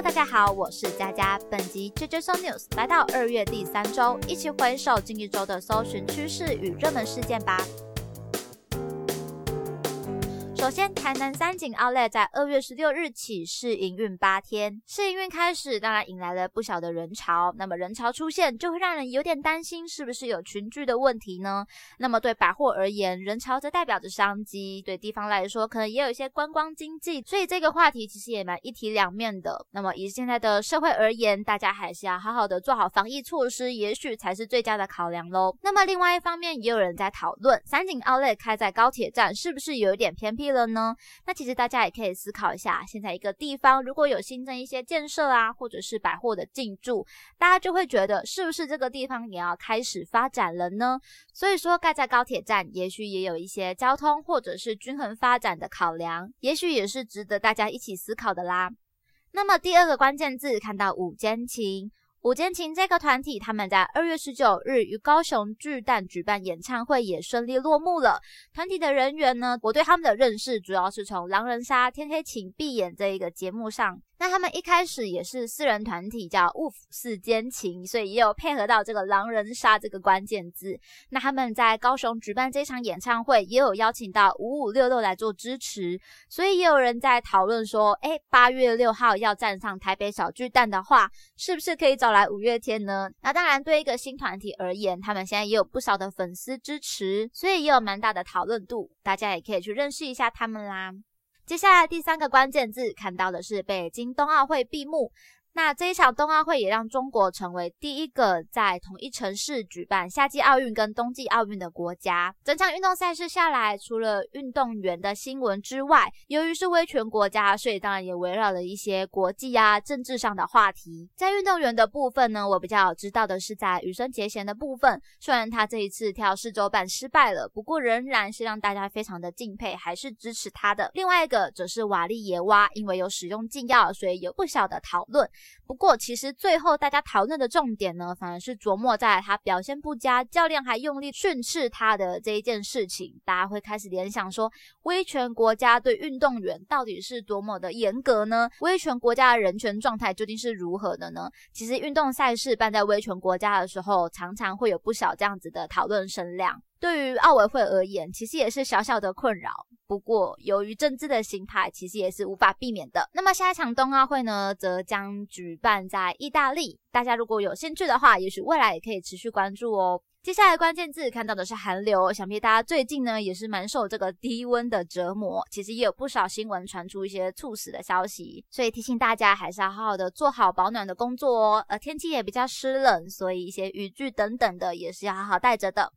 大家好，我是佳佳。本集 JJ So News 来到二月第三周，一起回首近一周的搜寻趋势与热门事件吧。首先，台南三井 Outlet 在二月十六日起试营运八天，试营运开始，当然引来了不小的人潮。那么人潮出现，就会让人有点担心，是不是有群聚的问题呢？那么对百货而言，人潮则代表着商机；对地方来说，可能也有一些观光经济。所以这个话题其实也蛮一体两面的。那么以现在的社会而言，大家还是要好好的做好防疫措施，也许才是最佳的考量喽。那么另外一方面，也有人在讨论，三井 Outlet 开在高铁站，是不是有一点偏僻？了呢？那其实大家也可以思考一下，现在一个地方如果有新增一些建设啊，或者是百货的进驻，大家就会觉得是不是这个地方也要开始发展了呢？所以说盖在高铁站，也许也有一些交通或者是均衡发展的考量，也许也是值得大家一起思考的啦。那么第二个关键字看到五间情。五间情这个团体，他们在二月十九日于高雄巨蛋举办演唱会，也顺利落幕了。团体的人员呢，我对他们的认识主要是从《狼人杀》《天黑请闭眼》这一个节目上。那他们一开始也是四人团体，叫雾府四间情，所以也有配合到这个狼人杀这个关键字。那他们在高雄举办这场演唱会，也有邀请到五五六六来做支持，所以也有人在讨论说，哎，八月六号要站上台北小巨蛋的话，是不是可以找来五月天呢？那当然，对一个新团体而言，他们现在也有不少的粉丝支持，所以也有蛮大的讨论度，大家也可以去认识一下他们啦。接下来第三个关键字看到的是北京冬奥会闭幕。那这一场冬奥会也让中国成为第一个在同一城市举办夏季奥运跟冬季奥运的国家。整场运动赛事下来，除了运动员的新闻之外，由于是威权国家，所以当然也围绕了一些国际啊、政治上的话题。在运动员的部分呢，我比较知道的是在羽生结弦的部分，虽然他这一次跳四周半失败了，不过仍然是让大家非常的敬佩，还是支持他的。另外一个则是瓦利耶娃，因为有使用禁药，所以有不小的讨论。不过，其实最后大家讨论的重点呢，反而是琢磨在他表现不佳，教练还用力训斥他的这一件事情。大家会开始联想说，威权国家对运动员到底是多么的严格呢？威权国家的人权状态究竟是如何的呢？其实，运动赛事办在威权国家的时候，常常会有不少这样子的讨论声量。对于奥委会而言，其实也是小小的困扰。不过，由于政治的形态，其实也是无法避免的。那么，下一场冬奥会呢，则将举办在意大利。大家如果有兴趣的话，也许未来也可以持续关注哦。接下来关键字看到的是寒流，想必大家最近呢也是蛮受这个低温的折磨。其实也有不少新闻传出一些猝死的消息，所以提醒大家还是要好好的做好保暖的工作哦。呃，天气也比较湿冷，所以一些雨具等等的也是要好好带着的。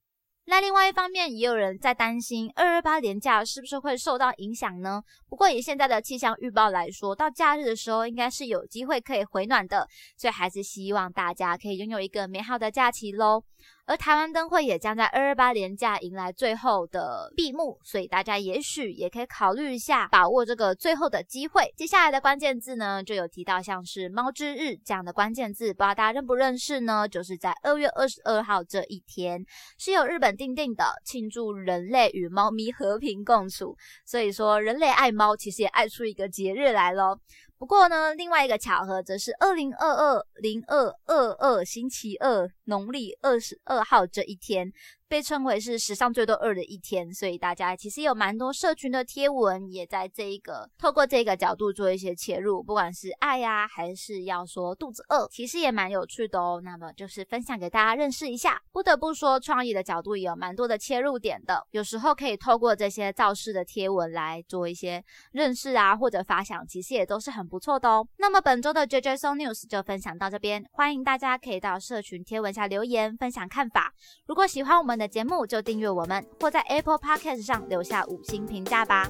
那另外一方面，也有人在担心二二八连假是不是会受到影响呢？不过以现在的气象预报来说，到假日的时候应该是有机会可以回暖的，所以还是希望大家可以拥有一个美好的假期喽。而台湾灯会也将在二二八年假迎来最后的闭幕，所以大家也许也可以考虑一下，把握这个最后的机会。接下来的关键字呢，就有提到像是猫之日这样的关键字，不知道大家认不认识呢？就是在二月二十二号这一天，是由日本定定的庆祝人类与猫咪和平共处，所以说人类爱猫，其实也爱出一个节日来咯。不过呢，另外一个巧合则是二零二二零二二二星期二农历二十二号这一天。被称为是史上最多二的一天，所以大家其实有蛮多社群的贴文，也在这一个透过这个角度做一些切入，不管是爱呀，还是要说肚子饿，其实也蛮有趣的哦。那么就是分享给大家认识一下。不得不说，创意的角度也有蛮多的切入点的，有时候可以透过这些造势的贴文来做一些认识啊，或者发想，其实也都是很不错的哦。那么本周的 JJ So News 就分享到这边，欢迎大家可以到社群贴文下留言分享看法。如果喜欢我们，的节目就订阅我们，或在 Apple Podcast 上留下五星评价吧。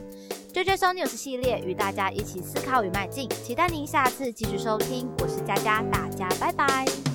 J J So News 系列与大家一起思考与迈进，期待您下次继续收听。我是佳佳，大家拜拜。